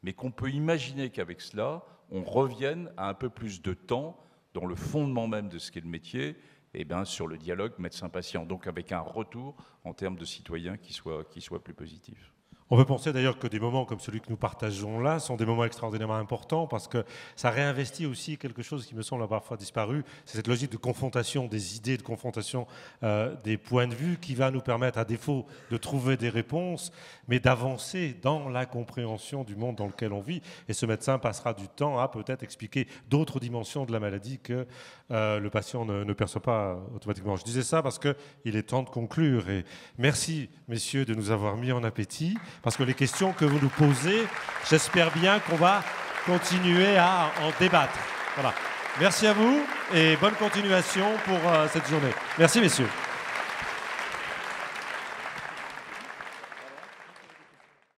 mais qu'on peut imaginer qu'avec cela, on revienne à un peu plus de temps dans le fondement même de ce qu'est le métier, et eh bien, sur le dialogue médecin-patient, donc avec un retour en termes de citoyens qui soit, qui soit plus positif. On peut penser d'ailleurs que des moments comme celui que nous partageons là sont des moments extraordinairement importants parce que ça réinvestit aussi quelque chose qui me semble avoir parfois disparu, c'est cette logique de confrontation des idées, de confrontation euh, des points de vue qui va nous permettre, à défaut de trouver des réponses, mais d'avancer dans la compréhension du monde dans lequel on vit. Et ce médecin passera du temps à peut-être expliquer d'autres dimensions de la maladie que euh, le patient ne, ne, perçoit pas automatiquement. Je disais ça parce qu'il est temps de conclure. Et merci, messieurs, de nous avoir mis en appétit parce que les questions que vous nous posez, j'espère bien qu'on va continuer à en débattre. Voilà. Merci à vous et bonne continuation pour euh, cette journée. Merci, messieurs.